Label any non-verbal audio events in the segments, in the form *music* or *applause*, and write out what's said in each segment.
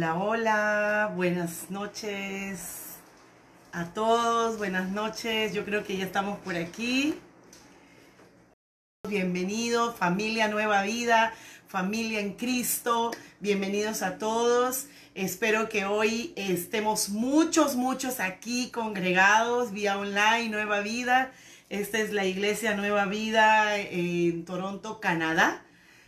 Hola, hola, buenas noches a todos, buenas noches. Yo creo que ya estamos por aquí. Bienvenido, familia Nueva Vida, familia en Cristo. Bienvenidos a todos. Espero que hoy estemos muchos, muchos aquí congregados vía online, Nueva Vida. Esta es la iglesia Nueva Vida en Toronto, Canadá.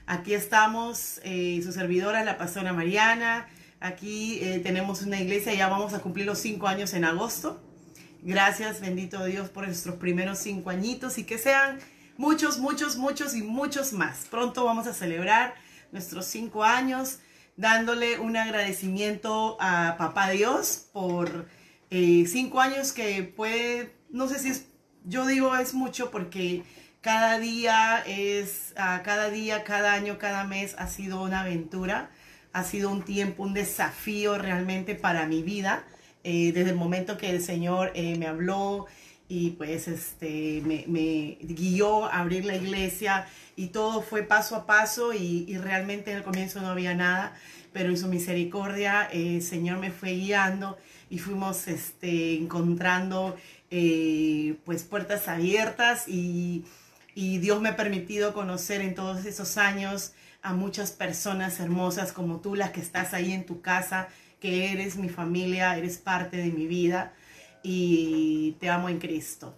Aquí estamos, eh, su servidora, la pastora Mariana. Aquí eh, tenemos una iglesia, ya vamos a cumplir los cinco años en agosto. Gracias, bendito Dios, por nuestros primeros cinco añitos y que sean muchos, muchos, muchos y muchos más. Pronto vamos a celebrar nuestros cinco años dándole un agradecimiento a Papá Dios por eh, cinco años que puede, no sé si es, yo digo es mucho porque cada día es, uh, cada día, cada año, cada mes ha sido una aventura ha sido un tiempo, un desafío realmente para mi vida, eh, desde el momento que el Señor eh, me habló y pues este, me, guió a abrir la iglesia y todo fue paso a paso y, realmente en el comienzo no había nada, pero en su misericordia eh, el Señor me fue guiando y fuimos este, encontrando pues puertas abiertas y Dios me ha permitido conocer en todos esos años a muchas personas hermosas como tú, las que estás ahí en tu casa, que eres mi familia, eres parte de mi vida y te amo en Cristo.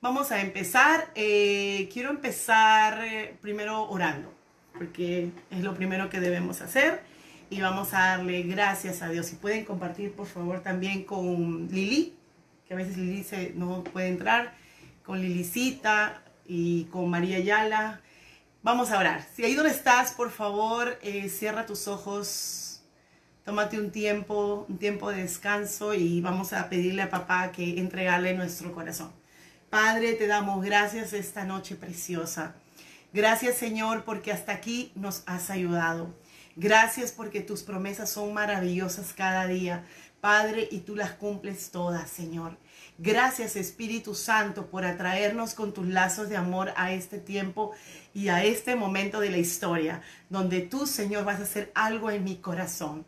Vamos a empezar. Eh, quiero empezar eh, primero orando, porque es lo primero que debemos hacer. Y vamos a darle gracias a Dios. Si pueden compartir, por favor, también con Lili, que a veces Lili no puede entrar, con Lilicita y con María Yala Vamos a orar. Si ahí donde estás, por favor, eh, cierra tus ojos, tómate un tiempo, un tiempo de descanso y vamos a pedirle a papá que entregale nuestro corazón. Padre, te damos gracias esta noche preciosa. Gracias Señor porque hasta aquí nos has ayudado. Gracias porque tus promesas son maravillosas cada día, Padre, y tú las cumples todas, Señor. Gracias Espíritu Santo por atraernos con tus lazos de amor a este tiempo y a este momento de la historia, donde tú, Señor, vas a hacer algo en mi corazón.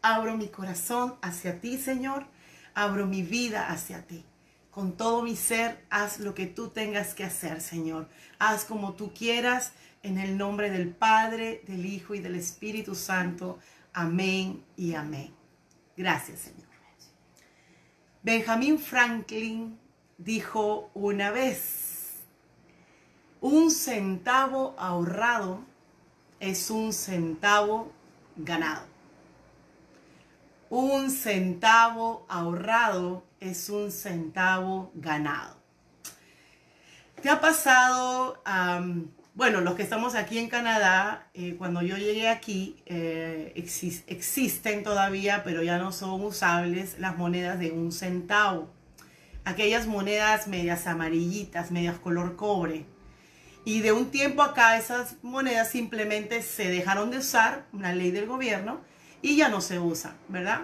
Abro mi corazón hacia ti, Señor. Abro mi vida hacia ti. Con todo mi ser, haz lo que tú tengas que hacer, Señor. Haz como tú quieras, en el nombre del Padre, del Hijo y del Espíritu Santo. Amén y amén. Gracias, Señor. Benjamin Franklin dijo una vez, un centavo ahorrado es un centavo ganado. Un centavo ahorrado es un centavo ganado. ¿Te ha pasado bueno, los que estamos aquí en Canadá, eh, cuando yo llegué aquí, eh, existen todavía, pero ya no son usables las monedas de un centavo. Aquellas monedas medias amarillitas, medias color cobre. Y de un tiempo acá esas monedas simplemente se dejaron de usar, una ley del gobierno, y ya no se usan, ¿verdad?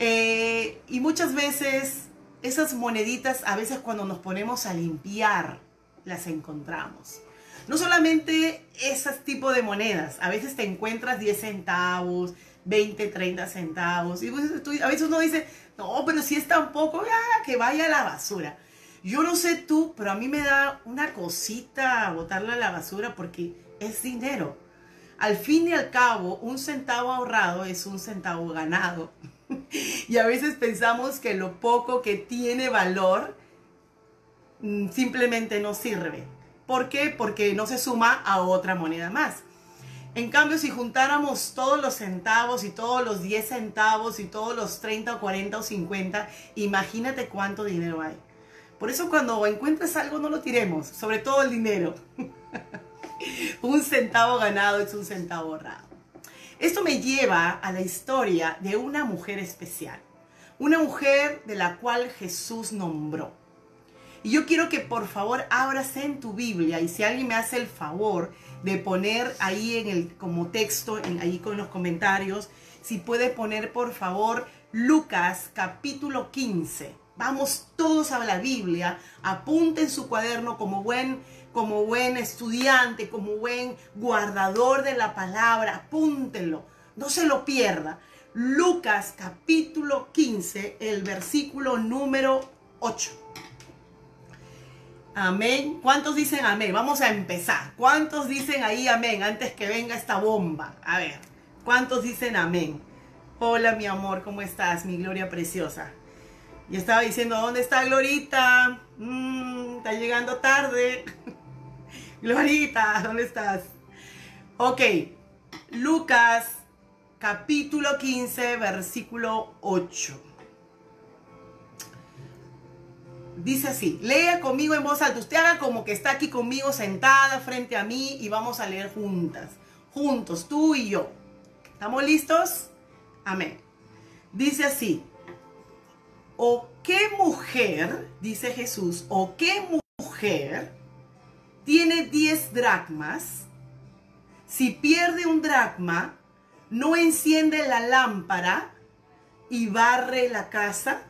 Eh, y muchas veces esas moneditas, a veces cuando nos ponemos a limpiar, las encontramos. No solamente ese tipo de monedas, a veces te encuentras 10 centavos, 20, 30 centavos. Y pues, a veces uno dice, no, pero si es tan poco, ya, que vaya a la basura. Yo no sé tú, pero a mí me da una cosita botarla a la basura porque es dinero. Al fin y al cabo, un centavo ahorrado es un centavo ganado. *laughs* y a veces pensamos que lo poco que tiene valor mm, simplemente no sirve. ¿Por qué? Porque no se suma a otra moneda más. En cambio, si juntáramos todos los centavos y todos los 10 centavos y todos los 30 o 40 o 50, imagínate cuánto dinero hay. Por eso cuando encuentres algo no lo tiremos, sobre todo el dinero. *laughs* un centavo ganado es un centavo ahorrado. Esto me lleva a la historia de una mujer especial, una mujer de la cual Jesús nombró. Y yo quiero que por favor abras en tu Biblia y si alguien me hace el favor de poner ahí en el como texto, ahí con los comentarios, si puede poner por favor Lucas capítulo 15. Vamos todos a la Biblia, apunten su cuaderno como buen como buen estudiante, como buen guardador de la palabra, apúntenlo, no se lo pierda. Lucas capítulo 15, el versículo número 8. Amén. ¿Cuántos dicen amén? Vamos a empezar. ¿Cuántos dicen ahí amén antes que venga esta bomba? A ver, ¿cuántos dicen amén? Hola mi amor, ¿cómo estás? Mi gloria preciosa. Y estaba diciendo, ¿dónde está Glorita? Mm, está llegando tarde. *laughs* Glorita, ¿dónde estás? Ok, Lucas capítulo 15, versículo 8. Dice así, lea conmigo en voz alta. Usted haga como que está aquí conmigo sentada frente a mí y vamos a leer juntas. Juntos, tú y yo. ¿Estamos listos? Amén. Dice así, o qué mujer, dice Jesús, o qué mujer tiene 10 dracmas, si pierde un dracma, no enciende la lámpara y barre la casa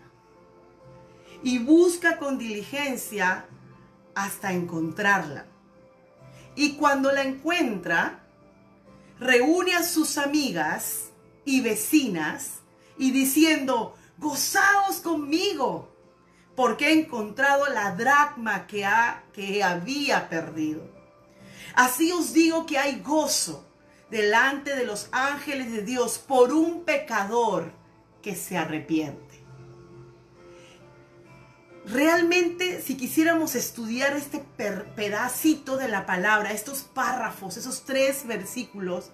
y busca con diligencia hasta encontrarla. Y cuando la encuentra, reúne a sus amigas y vecinas y diciendo, gozaos conmigo, porque he encontrado la dracma que, ha, que había perdido. Así os digo que hay gozo delante de los ángeles de Dios por un pecador que se arrepiente. Realmente, si quisiéramos estudiar este pedacito de la palabra, estos párrafos, esos tres versículos,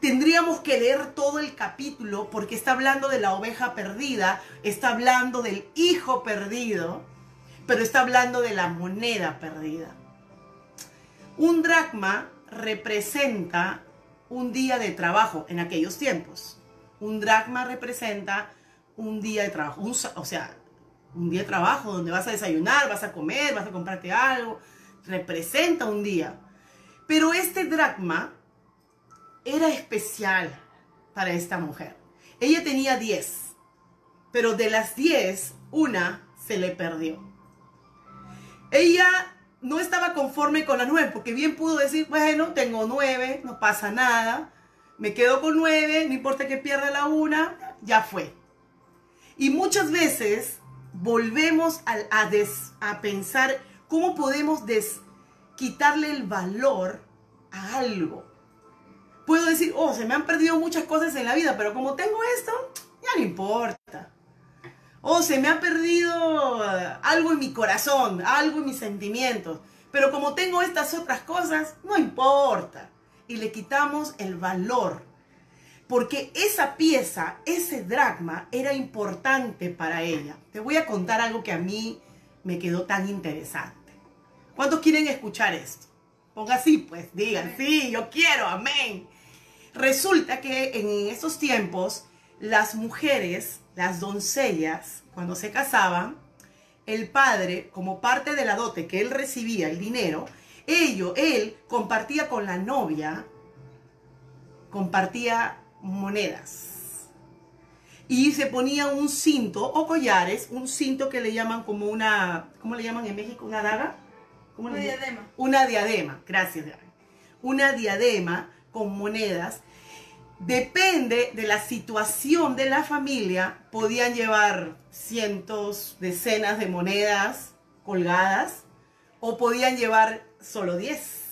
tendríamos que leer todo el capítulo porque está hablando de la oveja perdida, está hablando del hijo perdido, pero está hablando de la moneda perdida. Un dracma representa un día de trabajo en aquellos tiempos. Un dracma representa un día de trabajo, o sea, un día de trabajo donde vas a desayunar, vas a comer, vas a comprarte algo, representa un día. Pero este dracma era especial para esta mujer. Ella tenía 10, pero de las 10, una se le perdió. Ella no estaba conforme con la 9, porque bien pudo decir, bueno, tengo 9, no pasa nada, me quedo con 9, no importa que pierda la una, ya fue. Y muchas veces volvemos a, a pensar cómo podemos quitarle el valor a algo. Puedo decir, oh, se me han perdido muchas cosas en la vida, pero como tengo esto, ya no importa. Oh, se me ha perdido algo en mi corazón, algo en mis sentimientos, pero como tengo estas otras cosas, no importa. Y le quitamos el valor. Porque esa pieza, ese dragma, era importante para ella. Te voy a contar algo que a mí me quedó tan interesante. ¿Cuántos quieren escuchar esto? Ponga así, pues, digan, sí, yo quiero, amén. Resulta que en esos tiempos las mujeres, las doncellas, cuando se casaban, el padre, como parte de la dote que él recibía, el dinero, ello, él compartía con la novia, compartía monedas. Y se ponía un cinto o collares, un cinto que le llaman como una, ¿cómo le llaman en México? ¿Una daga? una diadema. Una diadema, gracias. Una diadema con monedas. Depende de la situación de la familia, podían llevar cientos, decenas de monedas colgadas o podían llevar solo 10.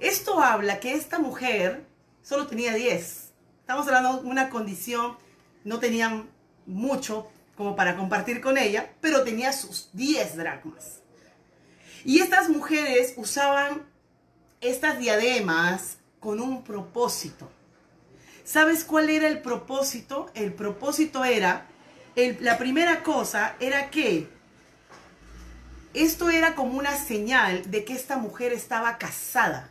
Esto habla que esta mujer solo tenía 10. Estamos hablando de una condición, no tenían mucho como para compartir con ella, pero tenía sus 10 dracmas. Y estas mujeres usaban estas diademas con un propósito. ¿Sabes cuál era el propósito? El propósito era, la primera cosa era que esto era como una señal de que esta mujer estaba casada.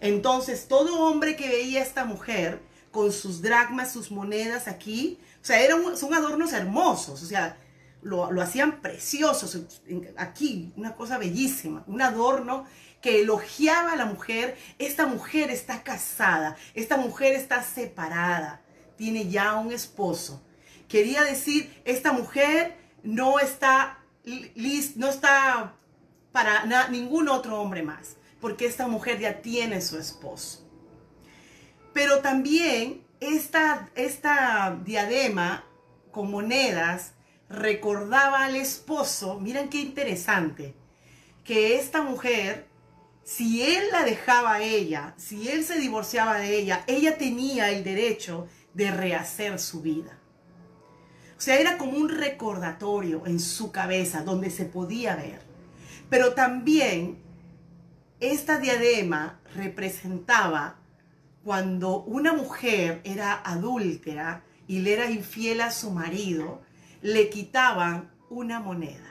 Entonces, todo hombre que veía a esta mujer con sus dracmas, sus monedas aquí. O sea, eran, son adornos hermosos, o sea, lo, lo hacían preciosos aquí, una cosa bellísima, un adorno que elogiaba a la mujer. Esta mujer está casada, esta mujer está separada, tiene ya un esposo. Quería decir, esta mujer no está, no está para ningún otro hombre más, porque esta mujer ya tiene su esposo. Pero también esta, esta diadema con monedas recordaba al esposo, miren qué interesante, que esta mujer, si él la dejaba a ella, si él se divorciaba de ella, ella tenía el derecho de rehacer su vida. O sea, era como un recordatorio en su cabeza donde se podía ver. Pero también esta diadema representaba cuando una mujer era adúltera y le era infiel a su marido, le quitaban una moneda.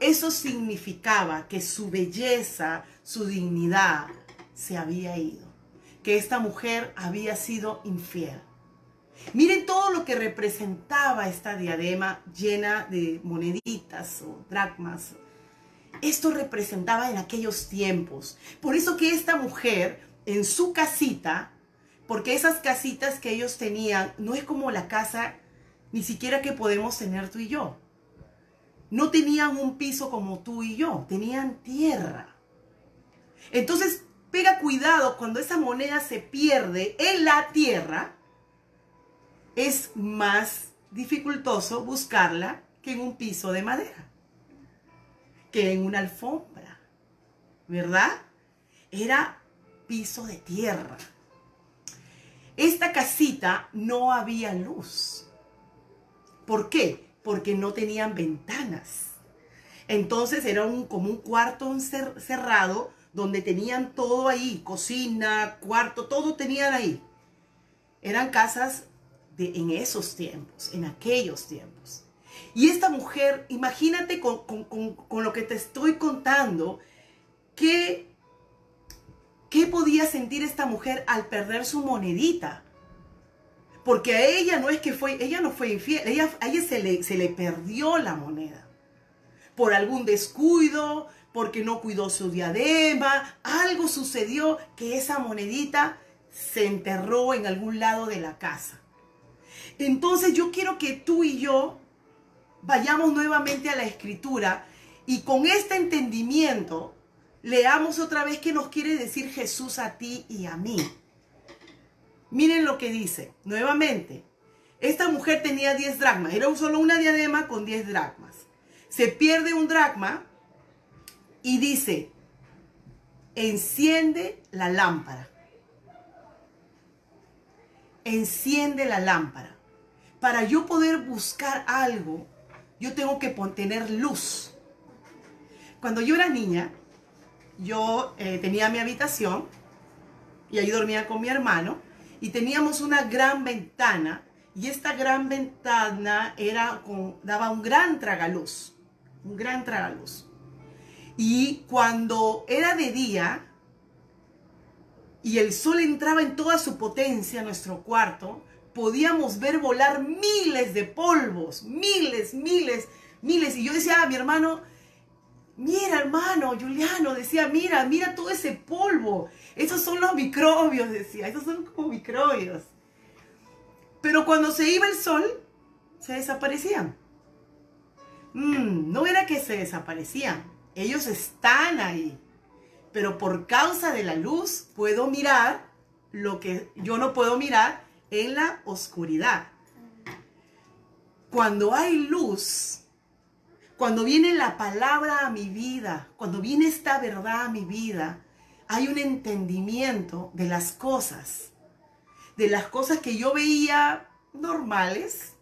Eso significaba que su belleza, su dignidad se había ido, que esta mujer había sido infiel. Miren todo lo que representaba esta diadema llena de moneditas o dracmas. Esto representaba en aquellos tiempos. Por eso que esta mujer en su casita, porque esas casitas que ellos tenían no es como la casa ni siquiera que podemos tener tú y yo. No tenían un piso como tú y yo, tenían tierra. Entonces, pega cuidado cuando esa moneda se pierde en la tierra, es más dificultoso buscarla que en un piso de madera, que en una alfombra, ¿verdad? Era piso de tierra. Esta casita no había luz. ¿Por qué? Porque no tenían ventanas. Entonces era un, como un cuarto cerrado donde tenían todo ahí, cocina, cuarto, todo tenían ahí. Eran casas de, en esos tiempos, en aquellos tiempos. Y esta mujer, imagínate con, con lo que te estoy contando, ¿qué, ¿qué podía sentir esta mujer al perder su monedita? Porque a ella no es que fue, ella no fue infiel, ella, a ella se le, se le perdió la moneda. Por algún descuido, porque no cuidó su diadema, algo sucedió que esa monedita se enterró en algún lado de la casa. Entonces yo quiero que tú y yo vayamos nuevamente a la escritura y con este entendimiento leamos otra vez qué nos quiere decir Jesús a ti y a mí. Miren lo que dice, nuevamente. Esta mujer tenía 10 dracmas, era solo una diadema con 10 dracmas. Se pierde un dracma y dice, enciende la lámpara. Enciende la lámpara. Para yo poder buscar algo, yo tengo que tener luz. Cuando yo era niña, yo eh, tenía mi habitación y ahí dormía con mi hermano y teníamos una gran ventana y esta gran ventana era daba un gran tragaluz, un gran tragaluz. Y cuando era de día y el sol entraba en toda su potencia a nuestro cuarto, podíamos ver volar miles de polvos, miles, miles, miles. Y yo decía a mi hermano, mira hermano, Juliano, decía, mira, mira todo ese polvo. Esos son los microbios, decía, esos son como microbios. Pero cuando se iba el sol, se desaparecían. Mm, no era que se desaparecían, ellos están ahí. Pero por causa de la luz puedo mirar lo que yo no puedo mirar en la oscuridad. Cuando hay luz, cuando viene la palabra a mi vida, cuando viene esta verdad a mi vida, hay un entendimiento de las cosas, de las cosas que yo veía normales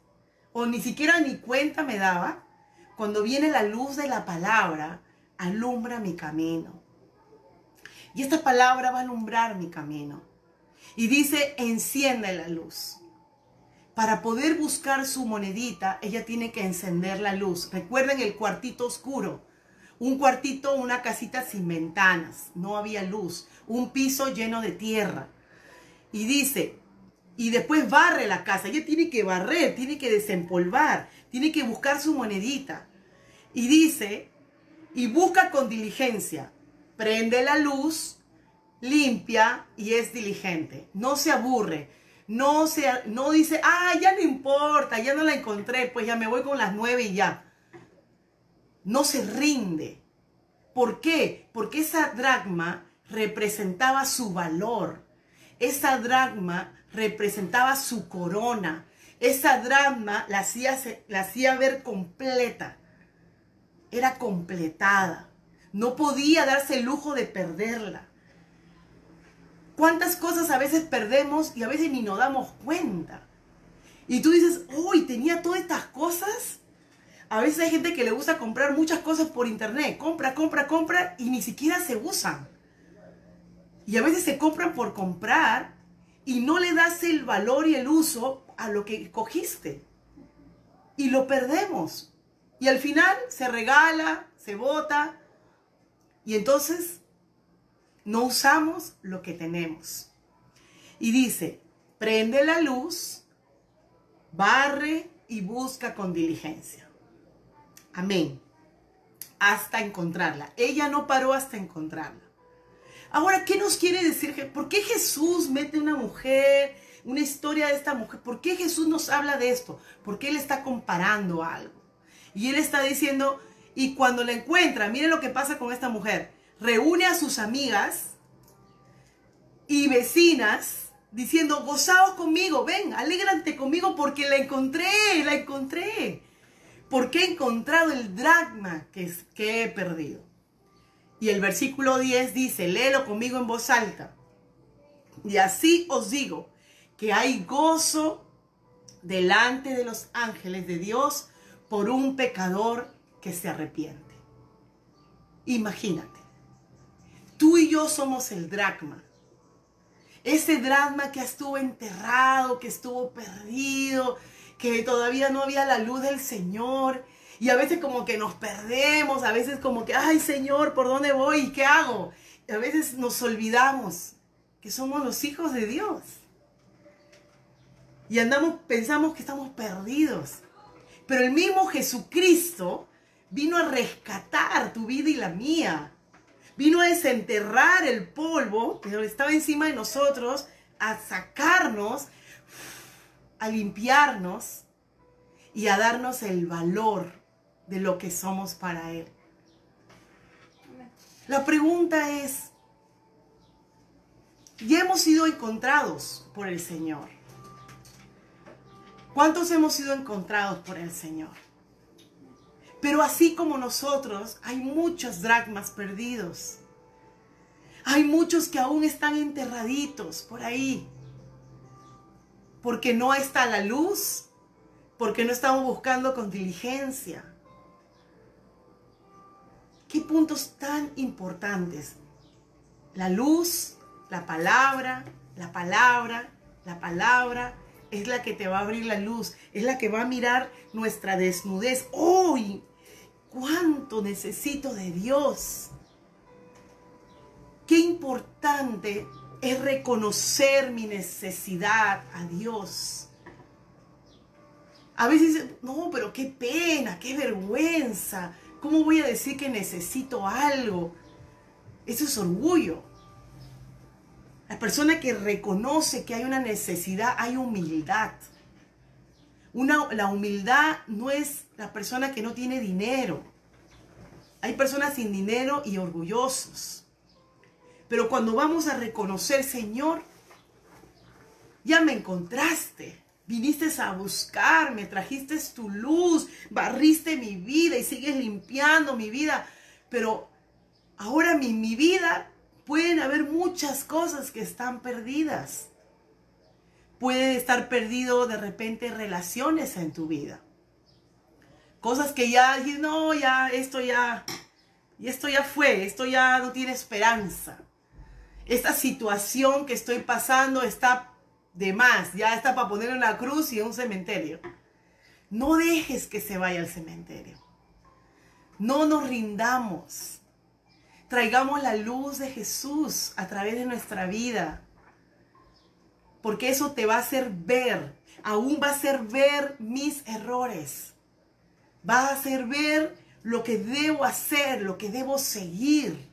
o ni siquiera ni cuenta me daba. Cuando viene la luz de la palabra, alumbra mi camino. Y esta palabra va a alumbrar mi camino. Y dice, enciende la luz. Para poder buscar su monedita, ella tiene que encender la luz. Recuerden el cuartito oscuro. Un cuartito, una casita sin ventanas. No había luz. Un piso lleno de tierra. Y dice, y después barre la casa. Ella tiene que barrer, tiene que desempolvar, tiene que buscar su monedita. Y dice, y busca con diligencia, prende la luz, limpia y es diligente. No se aburre, no, se, no dice, ah, ya no importa, ya no la encontré, pues ya me voy con las nueve y ya. No se rinde. ¿Por qué? Porque esa dragma representaba su valor. Esa dragma representaba su corona. Esa drama la hacía, la hacía ver completa. Era completada. No podía darse el lujo de perderla. ¿Cuántas cosas a veces perdemos y a veces ni nos damos cuenta? Y tú dices, uy, tenía todas estas cosas. A veces hay gente que le gusta comprar muchas cosas por internet. Compra, compra, compra y ni siquiera se usan. Y a veces se compran por comprar y no le das el valor y el uso a lo que cogiste. Y lo perdemos. Y al final se regala, se bota. Y entonces no usamos lo que tenemos. Y dice, prende la luz, barre y busca con diligencia. Amén. Hasta encontrarla. Ella no paró hasta encontrarla. Ahora, ¿qué nos quiere decir? ¿Por qué Jesús mete una mujer, una historia de esta mujer? ¿Por qué Jesús nos habla de esto? Porque Él está comparando algo. Y Él está diciendo, y cuando la encuentra, miren lo que pasa con esta mujer. Reúne a sus amigas y vecinas diciendo, gozaos conmigo, ven, alégrate conmigo porque la encontré, la encontré. Porque he encontrado el dragma que, que he perdido. Y el versículo 10 dice, léelo conmigo en voz alta. Y así os digo que hay gozo delante de los ángeles de Dios por un pecador que se arrepiente. Imagínate, tú y yo somos el dracma. Ese dracma que estuvo enterrado, que estuvo perdido, que todavía no había la luz del Señor y a veces como que nos perdemos, a veces como que, ay Señor, ¿por dónde voy? ¿Qué hago? Y a veces nos olvidamos que somos los hijos de Dios. Y andamos, pensamos que estamos perdidos. Pero el mismo Jesucristo vino a rescatar tu vida y la mía. Vino a desenterrar el polvo que estaba encima de nosotros, a sacarnos, a limpiarnos y a darnos el valor de lo que somos para Él. La pregunta es, ya hemos sido encontrados por el Señor. ¿Cuántos hemos sido encontrados por el Señor? Pero así como nosotros, hay muchos dragmas perdidos. Hay muchos que aún están enterraditos por ahí. Porque no está la luz, porque no estamos buscando con diligencia. Qué puntos tan importantes. La luz, la palabra, la palabra, la palabra es la que te va a abrir la luz, es la que va a mirar nuestra desnudez. ¡Hoy! ¿Cuánto necesito de Dios? Qué importante es reconocer mi necesidad a Dios. A veces, no, pero qué pena, qué vergüenza. ¿Cómo voy a decir que necesito algo? Eso es orgullo. La persona que reconoce que hay una necesidad, hay humildad. Una, la humildad no es la persona que no tiene dinero. Hay personas sin dinero y orgullosos. Pero cuando vamos a reconocer, Señor, ya me encontraste. Viniste a buscarme, trajiste tu luz, barriste mi vida y sigues limpiando mi vida. Pero ahora mi, mi vida pueden haber muchas cosas que están perdidas. Puede estar perdido de repente relaciones en tu vida. Cosas que ya, no, ya, esto ya, y esto ya fue, esto ya no tiene esperanza. Esta situación que estoy pasando está de más, ya está para poner una cruz y un cementerio. No dejes que se vaya al cementerio. No nos rindamos. Traigamos la luz de Jesús a través de nuestra vida. Porque eso te va a hacer ver, aún va a hacer ver mis errores. Va a hacer ver lo que debo hacer, lo que debo seguir.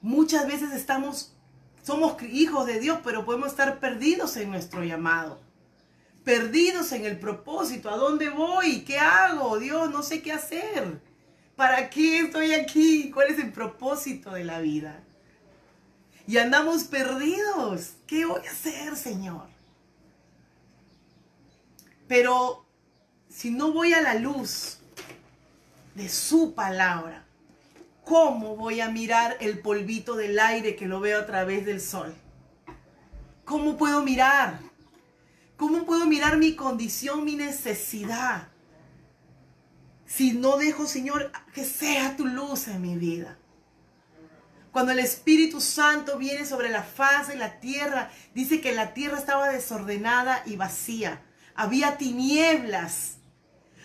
Muchas veces estamos, somos hijos de Dios, pero podemos estar perdidos en nuestro llamado. Perdidos en el propósito. ¿A dónde voy? ¿Qué hago? Dios, no sé qué hacer. ¿Para qué estoy aquí? ¿Cuál es el propósito de la vida? Y andamos perdidos. ¿Qué voy a hacer, Señor? Pero si no voy a la luz de su palabra, ¿cómo voy a mirar el polvito del aire que lo veo a través del sol? ¿Cómo puedo mirar? ¿Cómo puedo mirar mi condición, mi necesidad? Si no dejo, Señor, que sea tu luz en mi vida. Cuando el Espíritu Santo viene sobre la faz de la tierra, dice que la tierra estaba desordenada y vacía. Había tinieblas.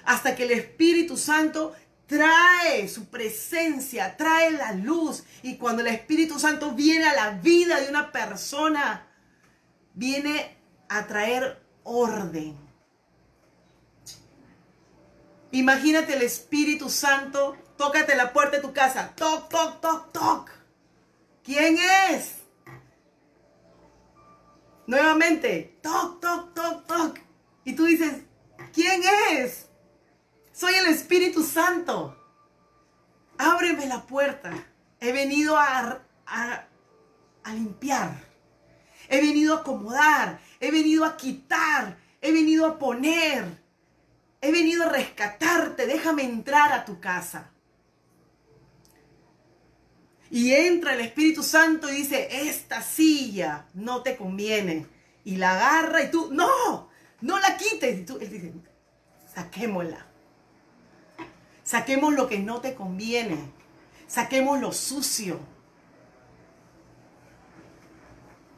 Hasta que el Espíritu Santo trae su presencia, trae la luz. Y cuando el Espíritu Santo viene a la vida de una persona, viene a traer orden. Imagínate el Espíritu Santo, tócate la puerta de tu casa, toc, toc, toc, toc. ¿Quién es? Nuevamente, toc, toc, toc, toc. Y tú dices, ¿quién es? Soy el Espíritu Santo. Ábreme la puerta. He venido a, a, a limpiar. He venido a acomodar. He venido a quitar. He venido a poner. He venido a rescatarte. Déjame entrar a tu casa. Y entra el Espíritu Santo y dice, esta silla no te conviene. Y la agarra y tú, no, no la quites. Y tú, él dice, saquémosla. Saquemos lo que no te conviene. Saquemos lo sucio.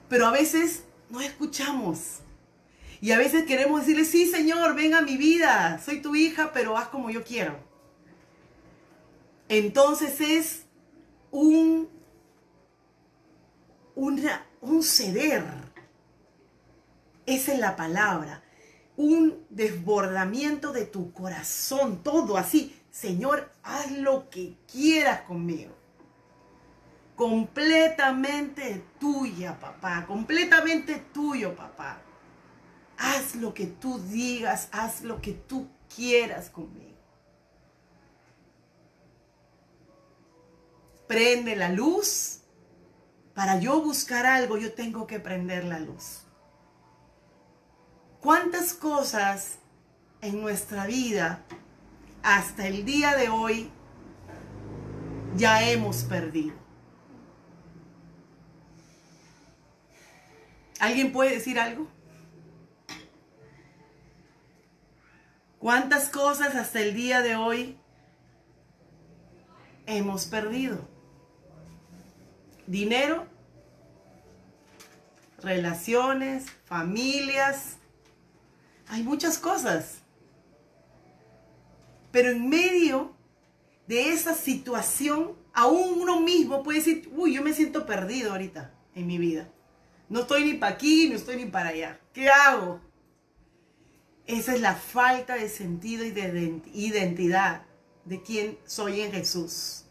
Pero a veces no escuchamos. Y a veces queremos decirle, sí, Señor, ven a mi vida. Soy tu hija, pero haz como yo quiero. Entonces es un, un ceder. Esa es la palabra. Un desbordamiento de tu corazón, todo así. Señor, haz lo que quieras conmigo. Completamente tuya, papá. Completamente tuyo, papá. Haz lo que tú digas, haz lo que tú quieras conmigo. Prende la luz. Para yo buscar algo, yo tengo que prender la luz. ¿Cuántas cosas en nuestra vida hasta el día de hoy ya hemos perdido? ¿Alguien puede decir algo? ¿Cuántas cosas hasta el día de hoy hemos perdido? Dinero, relaciones, familias, hay muchas cosas. Pero en medio de esa situación, aún uno mismo puede decir, uy, yo me siento perdido ahorita en mi vida. No estoy ni para aquí, no estoy ni para allá. ¿Qué hago? Esa es la falta de sentido y de identidad de quién soy en Jesús.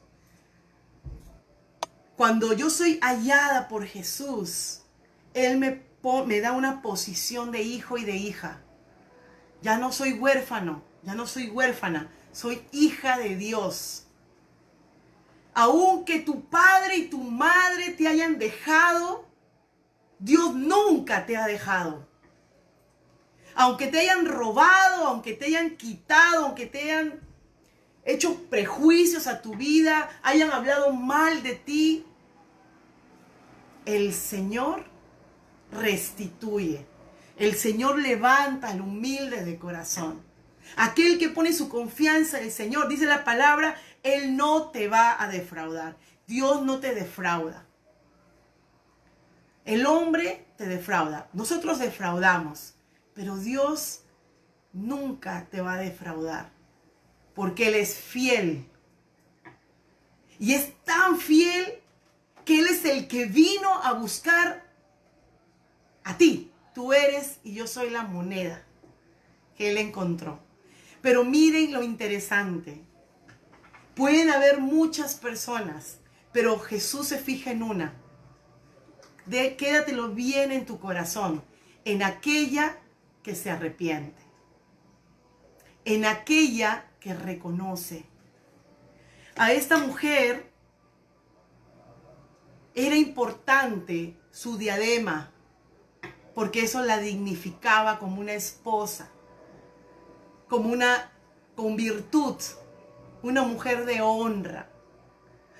Cuando yo soy hallada por Jesús, Él me, me da una posición de hijo y de hija. Ya no soy huérfano, ya no soy huérfana, soy hija de Dios. Aunque tu padre y tu madre te hayan dejado, Dios nunca te ha dejado. Aunque te hayan robado, aunque te hayan quitado, aunque te hayan hecho prejuicios a tu vida, hayan hablado mal de ti, el Señor restituye. El Señor levanta al humilde de corazón. Aquel que pone su confianza en el Señor, dice la palabra, Él no te va a defraudar. Dios no te defrauda. El hombre te defrauda. Nosotros defraudamos. Pero Dios nunca te va a defraudar. Porque Él es fiel. Y es tan fiel que Él es el que vino a buscar a ti. Tú eres y yo soy la moneda que él encontró. Pero miren lo interesante. Pueden haber muchas personas, pero Jesús se fija en una. Quédatelo bien en tu corazón, en aquella que se arrepiente, en aquella que reconoce. A esta mujer era importante su diadema, porque eso la dignificaba como una esposa, como una con virtud, una mujer de honra.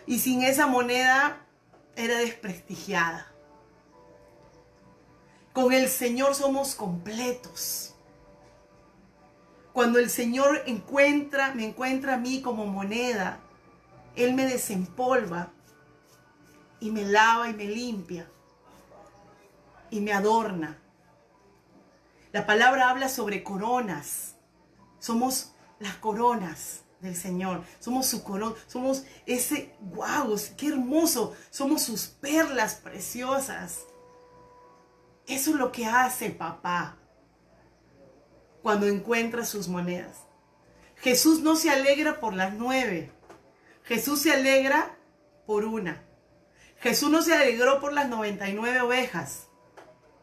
Y sin esa moneda era desprestigiada. Con el Señor somos completos. Cuando el Señor encuentra, me encuentra a mí como moneda, Él me desempolva y me lava y me limpia y me adorna. La palabra habla sobre coronas. Somos las coronas del Señor. Somos su corona. Somos ese, wow, qué hermoso. Somos sus perlas preciosas. Eso es lo que hace papá cuando encuentra sus monedas. Jesús no se alegra por las nueve. Jesús se alegra por una. Jesús no se alegró por las 99 ovejas,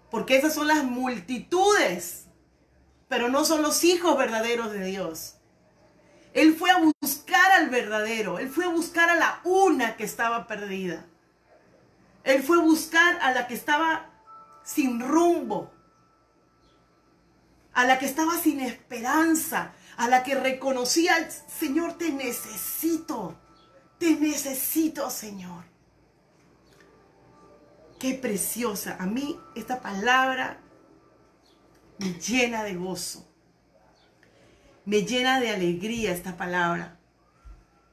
porque esas son las multitudes, pero no son los hijos verdaderos de Dios. Él fue a buscar al verdadero, él fue a buscar a la una que estaba perdida. Él fue a buscar a la que estaba sin rumbo, a la que estaba sin esperanza, a la que reconocía, Señor, te necesito, te necesito, Señor. Qué preciosa. A mí esta palabra me llena de gozo. Me llena de alegría esta palabra.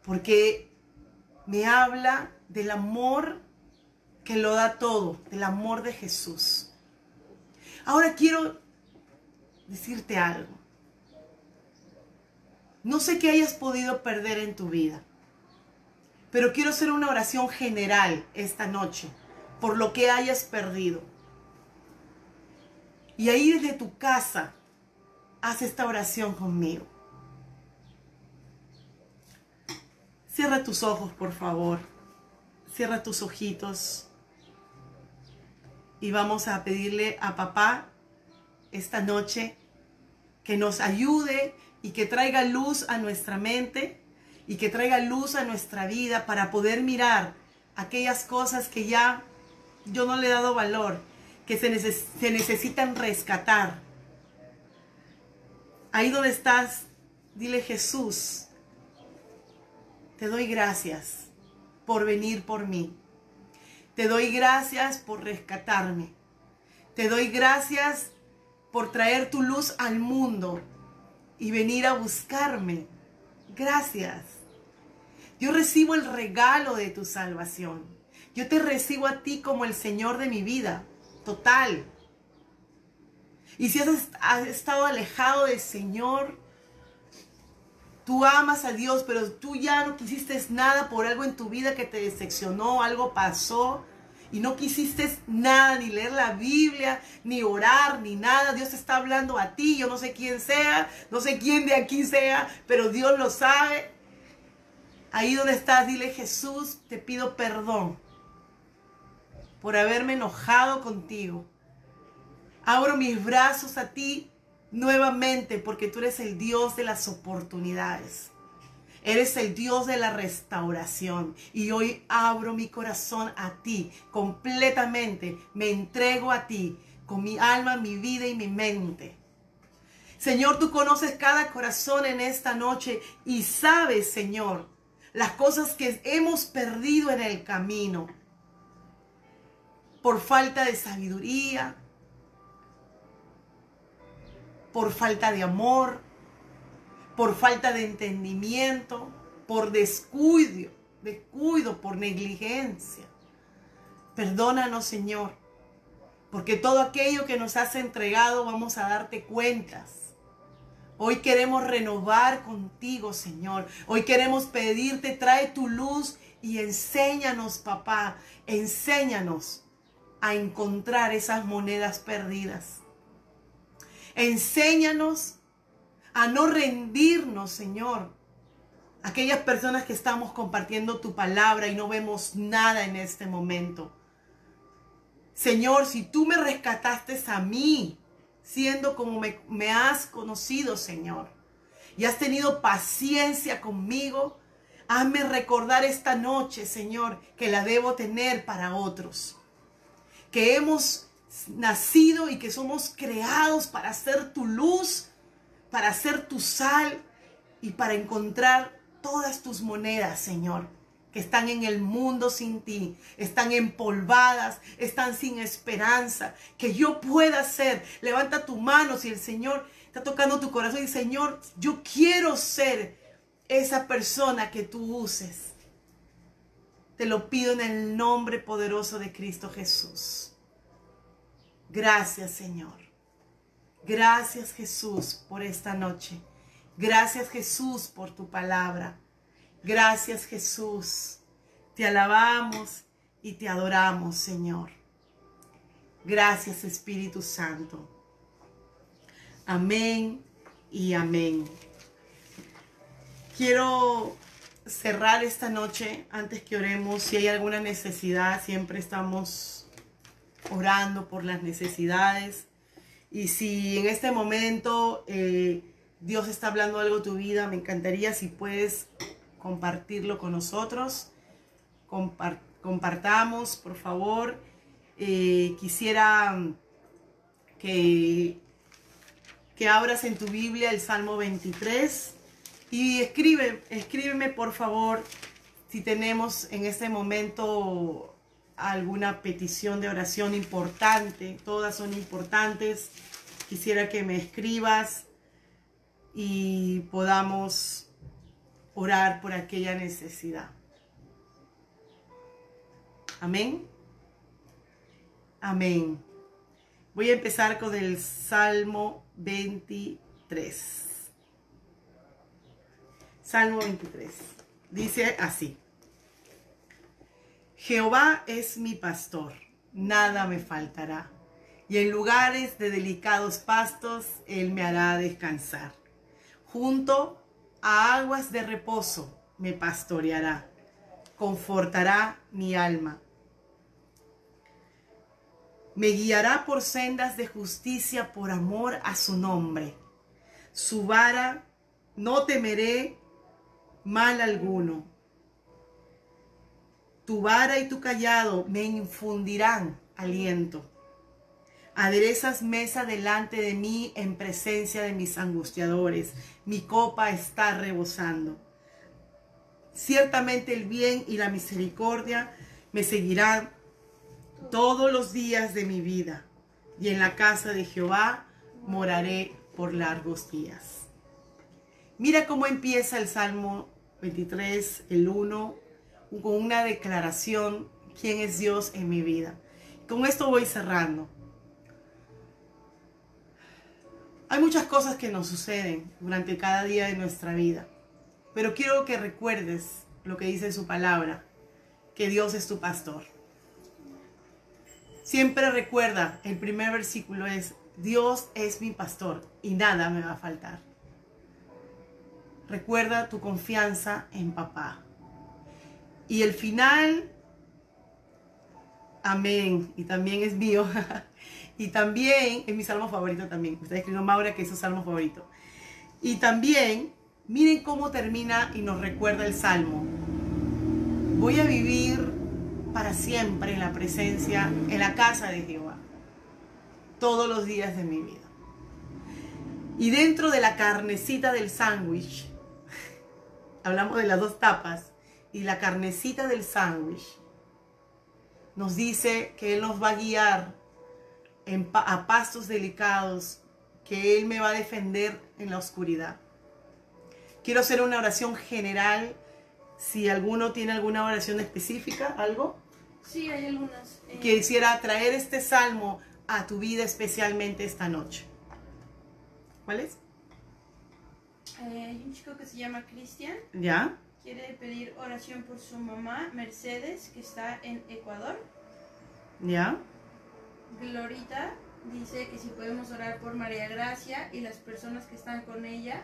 Porque me habla del amor que lo da todo, del amor de Jesús. Ahora quiero decirte algo. No sé qué hayas podido perder en tu vida, pero quiero hacer una oración general esta noche por lo que hayas perdido. Y ahí desde tu casa, haz esta oración conmigo. Cierra tus ojos, por favor. Cierra tus ojitos. Y vamos a pedirle a papá esta noche que nos ayude y que traiga luz a nuestra mente y que traiga luz a nuestra vida para poder mirar aquellas cosas que ya yo no le he dado valor, que se, se necesitan rescatar. Ahí donde estás, dile Jesús, te doy gracias por venir por mí. Te doy gracias por rescatarme. Te doy gracias por traer tu luz al mundo y venir a buscarme. Gracias. Yo recibo el regalo de tu salvación. Yo te recibo a ti como el Señor de mi vida, total. Y si has, estado alejado del Señor, tú amas a Dios, pero tú ya no quisiste nada por algo en tu vida que te decepcionó, algo pasó, y no quisiste nada, ni leer la Biblia, ni orar, ni nada. Dios está hablando a ti, yo no sé quién sea, no sé quién de aquí sea, pero Dios lo sabe. Ahí donde estás, dile Jesús, te pido perdón por haberme enojado contigo. Abro mis brazos a ti nuevamente porque tú eres el Dios de las oportunidades. Eres el Dios de la restauración. Y hoy abro mi corazón a ti completamente. Me entrego a ti con mi alma, mi vida y mi mente. Señor, tú conoces cada corazón en esta noche y sabes, Señor, las cosas que hemos perdido en el camino por falta de sabiduría, por falta de amor, por falta de entendimiento, por descuido, descuido, por negligencia. Perdónanos, Señor, porque todo aquello que nos has entregado vamos a darte cuentas. Hoy queremos renovar contigo, Señor. Hoy queremos pedirte, trae tu luz y enséñanos, papá, enséñanos a encontrar esas monedas perdidas. Enséñanos a no rendirnos, Señor. Aquellas personas que estamos compartiendo tu palabra y no vemos nada en este momento. Señor, si tú me rescataste a mí, siendo como me, has conocido, Señor, y has tenido paciencia conmigo, hazme recordar esta noche, Señor, que la debo tener para otros. Que hemos nacido y que somos creados para ser tu luz, para ser tu sal y para encontrar todas tus monedas, Señor que están en el mundo sin ti, están empolvadas, están sin esperanza, que yo pueda ser. Levanta tu mano si el Señor está tocando tu corazón y Señor, yo quiero ser esa persona que tú uses. Te lo pido en el nombre poderoso de Cristo Jesús. Gracias Señor. Gracias Jesús por esta noche. Gracias Jesús por tu palabra. Gracias Jesús. Te alabamos y te adoramos, Señor. Gracias Espíritu Santo. Amén y amén. Quiero cerrar esta noche antes que oremos. Si hay alguna necesidad, siempre estamos orando por las necesidades. Y si en este momento eh, Dios está hablando algo de tu vida, me encantaría si puedes compartirlo con nosotros. compartamos, por favor. Eh, quisiera que, que abras en tu Biblia el Salmo 23 y escribe, escríbeme por favor si tenemos en este momento alguna petición de oración importante. Todas son importantes. Quisiera que me escribas y podamos orar por aquella necesidad. Amén. Amén. Voy a empezar con el Salmo 23. Salmo 23. Dice así. Jehová es mi pastor, nada me faltará. Y en lugares de delicados pastos, Él me hará descansar. Junto a aguas de reposo me pastoreará, confortará mi alma. Me guiará por sendas de justicia por amor a su nombre. Su vara no temeré mal alguno. Tu vara y tu callado me infundirán aliento. Aderezas mesa delante de mí en presencia de mis angustiadores. Mi copa está rebosando. Ciertamente el bien y la misericordia me seguirán todos los días de mi vida. Y en la casa de Jehová moraré por largos días. Mira cómo empieza el Salmo 23, el 1, con una declaración, quién es Dios en mi vida. Con esto voy cerrando. Hay muchas cosas que nos suceden durante cada día de nuestra vida, pero quiero que recuerdes lo que dice su palabra, que Dios es tu pastor. Siempre recuerda, el primer versículo es, Dios es mi pastor y nada me va a faltar. Recuerda tu confianza en papá. Y el final, amén, y también es mío. *laughs* Y también, es mi salmo favorito también. Está escribiendo Maura que es su salmo favorito. Y también, miren cómo termina y nos recuerda el salmo. Voy a vivir para siempre en la presencia, en la casa de Jehová. Todos los días de mi vida. Y dentro de la carnecita del sándwich, *laughs* hablamos de las dos tapas, y la carnecita del sándwich nos dice que Él nos va a guiar a pastos delicados, que Él me va a defender en la oscuridad. Quiero hacer una oración general. Si alguno tiene alguna oración específica, algo. Sí, hay algunas. Eh... Quisiera traer este salmo a tu vida especialmente esta noche. ¿Cuál es? Eh, hay un chico que se llama Cristian. ¿Ya? Quiere pedir oración por su mamá, Mercedes, que está en Ecuador. ¿Ya? Glorita dice que si podemos orar por María Gracia y las personas que están con ella,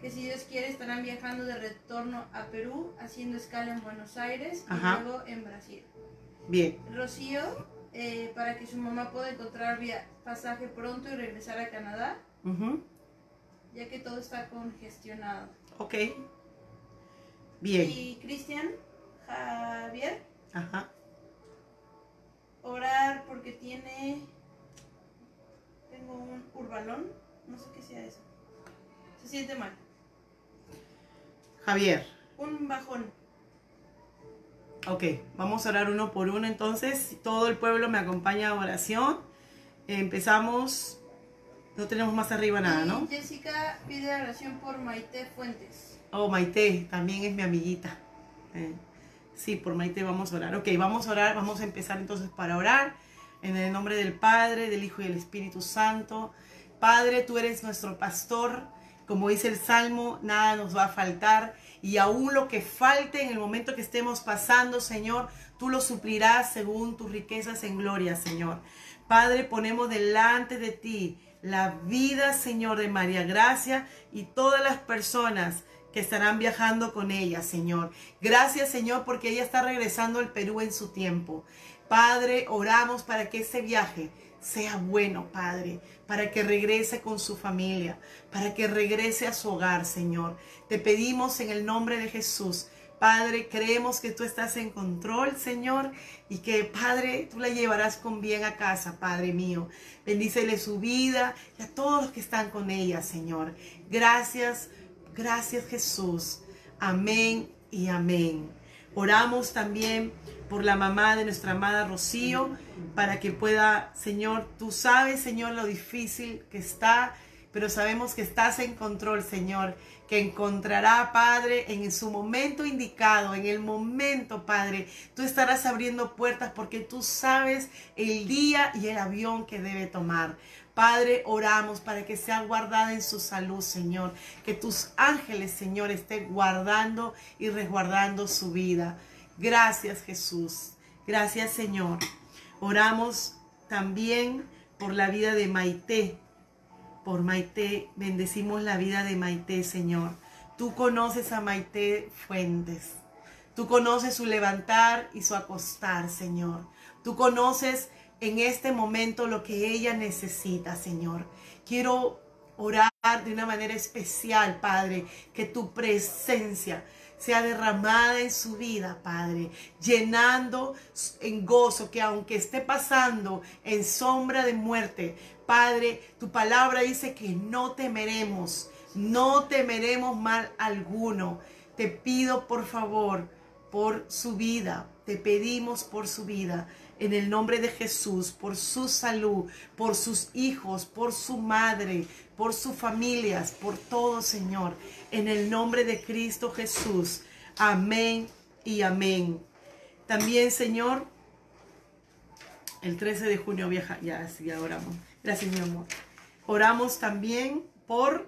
que si Dios quiere estarán viajando de retorno a Perú, haciendo escala en Buenos Aires Ajá. y luego en Brasil. Bien. Rocío, eh, para que su mamá pueda encontrar via- pasaje pronto y regresar a Canadá, Ujú. ya que todo está congestionado. Ok. Bien. Y Cristian, Javier, Ajá. orar porque tiene. Tengo un urbalón, no sé qué sea eso. Se siente mal. Javier. Un bajón. Ok, vamos a orar uno por uno entonces. Todo el pueblo me acompaña a oración. Empezamos. No tenemos más arriba nada, ¿no? Jessica pide oración por Maite Fuentes. Oh, Maite, también es mi amiguita. Eh, sí, por Maite vamos a orar. Ok, vamos a orar, vamos a empezar entonces para orar. En el nombre del Padre, del Hijo y del Espíritu Santo. Padre, tú eres nuestro pastor. Como dice el Salmo, nada nos va a faltar. Y aún lo que falte en el momento que estemos pasando, Señor, tú lo suplirás según tus riquezas en gloria, Señor. Padre, ponemos delante de ti la vida, Señor, de María Gracia y todas las personas que estarán viajando con ella, Señor. Gracias, Señor, porque ella está regresando al Perú en su tiempo. Padre, oramos para que ese viaje sea bueno, Padre, para que regrese con su familia, para que regrese a su hogar, Señor. Te pedimos en el nombre de Jesús. Padre, creemos que tú estás en control, Señor, y que, Padre, tú la llevarás con bien a casa, Padre mío. Bendícele su vida y a todos los que están con ella, Señor. Gracias, gracias Jesús. Amén y amén. Oramos también por la mamá de nuestra amada Rocío, para que pueda, Señor, tú sabes, Señor, lo difícil que está, pero sabemos que estás en control, Señor, que encontrará, Padre, en su momento indicado, en el momento, Padre, tú estarás abriendo puertas porque tú sabes el día y el avión que debe tomar. Padre, oramos para que sea guardada en su salud, Señor. Que tus ángeles, Señor, estén guardando y resguardando su vida. Gracias, Jesús. Gracias, Señor. Oramos también por la vida de Maite. Por Maite, bendecimos la vida de Maite, Señor. Tú conoces a Maite Fuentes. Tú conoces su levantar y su acostar, Señor. Tú conoces en este momento lo que ella necesita, Señor. Quiero orar de una manera especial, Padre, que tu presencia sea derramada en su vida, Padre, llenando en gozo, que aunque esté pasando en sombra de muerte, Padre, tu palabra dice que no temeremos, no temeremos mal alguno. Te pido, por favor, por su vida, te pedimos por su vida, en el nombre de Jesús, por su salud, por sus hijos, por su madre, por sus familias, por todo, Señor, en el nombre de Cristo Jesús. Amén y amén. También, Señor, el 13 de junio viaja, ya, sí, ya oramos. Gracias, mi amor. Oramos también por,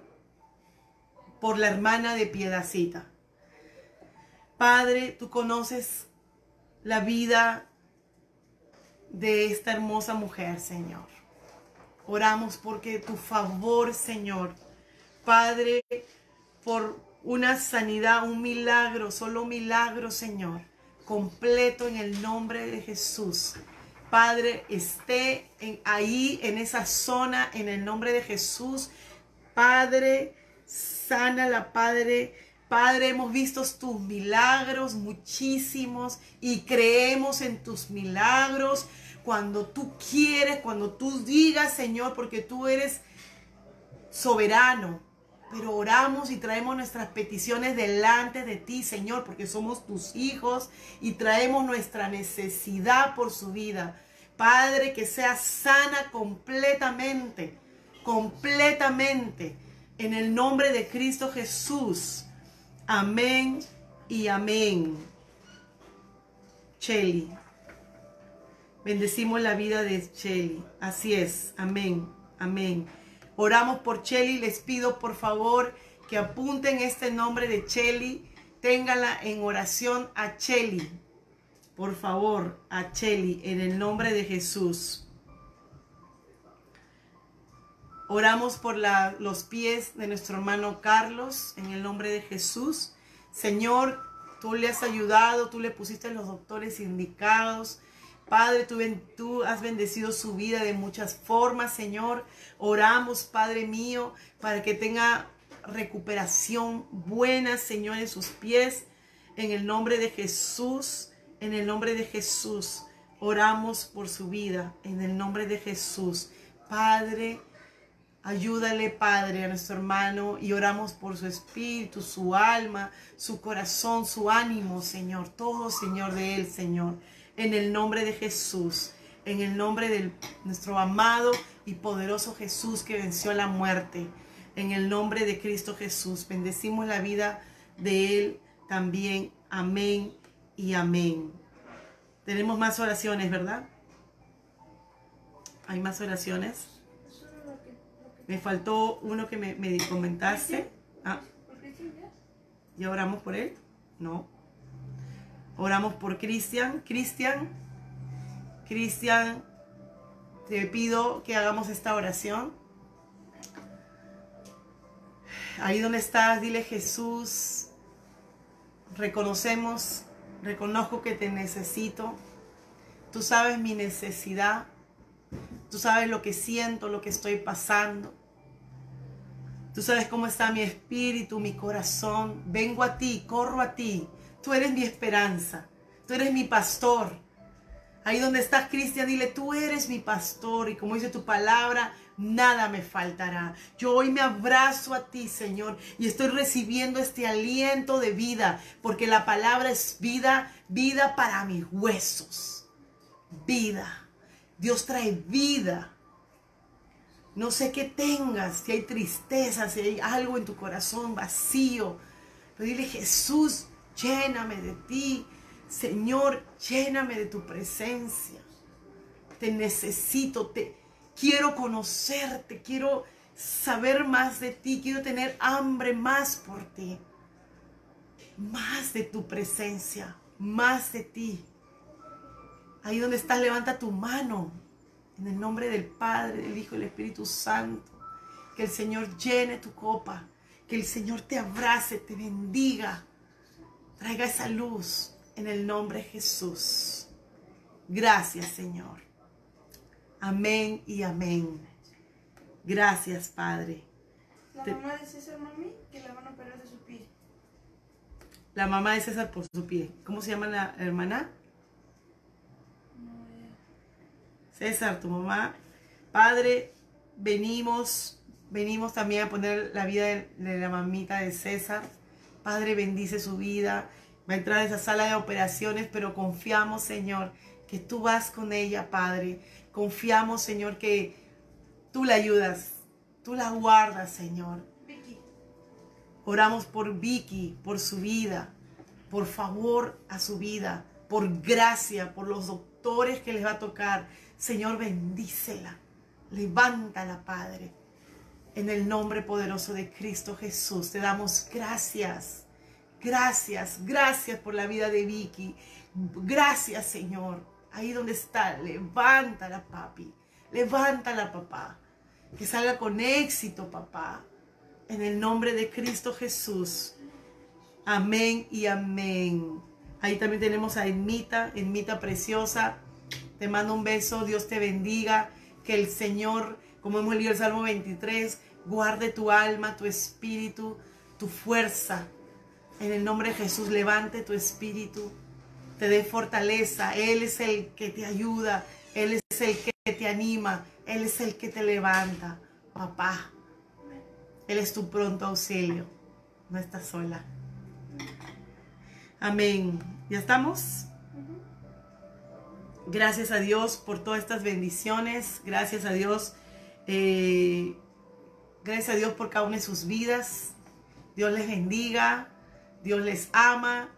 por la hermana de Piedacita. Padre, tú conoces la vida de esta hermosa mujer, Señor. Oramos porque tu favor, Señor, Padre, por una sanidad, un milagro, solo milagro, Señor, completo en el nombre de Jesús. Padre, esté ahí, en esa zona, en el nombre de Jesús. Padre, sana la Padre. Padre, hemos visto tus milagros muchísimos y creemos en tus milagros cuando tú quieres, cuando tú digas, Señor, porque tú eres soberano. Pero oramos y traemos nuestras peticiones delante de ti, Señor, porque somos tus hijos y traemos nuestra necesidad por su vida. Padre, que sea sana completamente, completamente, en el nombre de Cristo Jesús. Amén y amén. Cheli. Bendecimos la vida de Cheli. Así es. Amén. Amén. Oramos por Cheli. Les pido por favor que apunten este nombre de Cheli. Téngala en oración a Cheli. Por favor, a Cheli, en el nombre de Jesús. Oramos por los pies de nuestro hermano Carlos en el nombre de Jesús. Señor, tú le has ayudado, tú le pusiste los doctores indicados. Padre, tú, tú has bendecido su vida de muchas formas, Señor. Oramos, Padre mío, para que tenga recuperación buena, Señor, en sus pies. En el nombre de Jesús, en el nombre de Jesús, oramos por su vida. En el nombre de Jesús. Padre, Ayúdale, Padre, a nuestro hermano y oramos por su espíritu, su alma, su corazón, su ánimo, Señor. Todo, Señor, de él, Señor. En el nombre de Jesús. En el nombre de nuestro amado y poderoso Jesús que venció la muerte. En el nombre de Cristo Jesús. Bendecimos la vida de él también. Amén y amén. Tenemos más oraciones, ¿verdad? Hay más oraciones. Me faltó uno que me, me comentaste. Ah. ¿ya oramos por él? No. Oramos por Cristian. Cristian, Cristian, te pido que hagamos esta oración. Ahí donde estás, dile Jesús, reconocemos, reconozco que te necesito. Tú sabes mi necesidad. Tú sabes lo que siento, lo que estoy pasando. Tú sabes cómo está mi espíritu, mi corazón. Vengo a ti, corro a ti. Tú eres mi esperanza. Tú eres mi pastor. Ahí donde estás, Cristian, dile, tú eres mi pastor. Y como dice tu palabra, nada me faltará. Yo hoy me abrazo a ti, Señor, y estoy recibiendo este aliento de vida, porque la palabra es vida, vida para mis huesos. Vida. Dios trae vida. No sé qué tengas, si hay tristeza, si hay algo en tu corazón vacío. Pero dile, Jesús, lléname de ti. Señor, lléname de tu presencia. Te necesito, te quiero conocerte, quiero saber más de ti, quiero tener hambre más por ti. Más de tu presencia, más de ti. Ahí donde estás, levanta tu mano. En el nombre del Padre, del Hijo y del Espíritu Santo. Que el Señor llene tu copa. Que el Señor te abrace, te bendiga. Traiga esa luz en el nombre de Jesús. Gracias, Señor. Amén y amén. Gracias, Padre. La Te- mamá de César Mami, que la van a operar de su pie. La mamá de César por su pie. ¿Cómo se llama la hermana? No, ya. César, tu mamá. Padre, venimos, venimos también a poner la vida de, de la mamita de César. Padre, bendice su vida. Va a entrar a esa sala de operaciones, pero confiamos, Señor, que tú vas con ella, Padre. Confiamos, Señor, que tú la ayudas, tú la guardas, Señor. Vicky, Oramos por Vicky, por su vida, por favor a su vida, por gracia, por los doctores que les va a tocar. Señor, bendícela, levántala, Padre. En el nombre poderoso de Cristo Jesús, te damos gracias. Gracias, gracias por la vida de Vicky. Gracias, Señor. Ahí donde está, levántala, papi. Levántala, papá. Que salga con éxito, papá. En el nombre de Cristo Jesús. Amén y amén. Ahí también tenemos a Enmita, Enmita preciosa. Te mando un beso, Dios te bendiga. Que el Señor, como hemos leído el Salmo 23, guarde tu alma, tu espíritu, tu fuerza. En el nombre de Jesús, levante tu espíritu, te dé fortaleza. Él es el que te ayuda, Él es el que te anima, Él es el que te levanta. Papá, Él es tu pronto auxilio. No estás sola. Amén. ¿Ya estamos? Gracias a Dios por todas estas bendiciones. Gracias a Dios. eh, gracias a Dios por cada una de sus vidas. Dios les bendiga. Dios les ama.